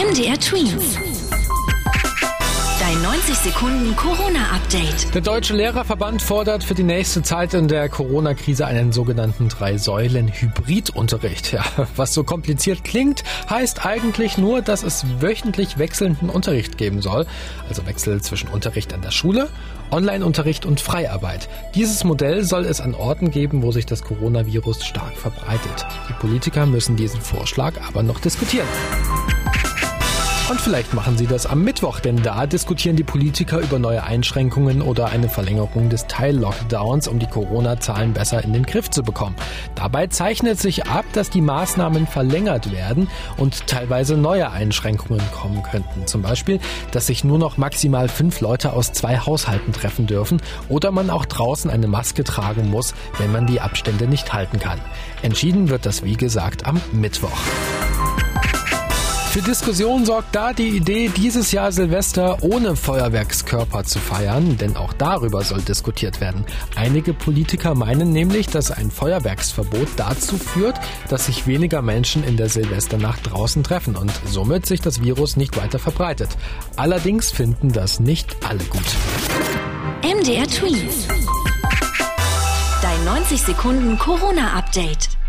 MDR Twins. Dein 90 Sekunden Corona-Update. Der Deutsche Lehrerverband fordert für die nächste Zeit in der Corona-Krise einen sogenannten Drei-Säulen-Hybridunterricht. Ja, was so kompliziert klingt, heißt eigentlich nur, dass es wöchentlich wechselnden Unterricht geben soll. Also Wechsel zwischen Unterricht an der Schule, Online-Unterricht und Freiarbeit. Dieses Modell soll es an Orten geben, wo sich das Coronavirus stark verbreitet. Die Politiker müssen diesen Vorschlag aber noch diskutieren. Und vielleicht machen sie das am Mittwoch, denn da diskutieren die Politiker über neue Einschränkungen oder eine Verlängerung des Teil-Lockdowns, um die Corona-Zahlen besser in den Griff zu bekommen. Dabei zeichnet sich ab, dass die Maßnahmen verlängert werden und teilweise neue Einschränkungen kommen könnten. Zum Beispiel, dass sich nur noch maximal fünf Leute aus zwei Haushalten treffen dürfen oder man auch draußen eine Maske tragen muss, wenn man die Abstände nicht halten kann. Entschieden wird das, wie gesagt, am Mittwoch. Für Diskussion sorgt da die Idee, dieses Jahr Silvester ohne Feuerwerkskörper zu feiern, denn auch darüber soll diskutiert werden. Einige Politiker meinen nämlich, dass ein Feuerwerksverbot dazu führt, dass sich weniger Menschen in der Silvesternacht draußen treffen und somit sich das Virus nicht weiter verbreitet. Allerdings finden das nicht alle gut. MDR Twins. Dein 90 Sekunden Corona-Update.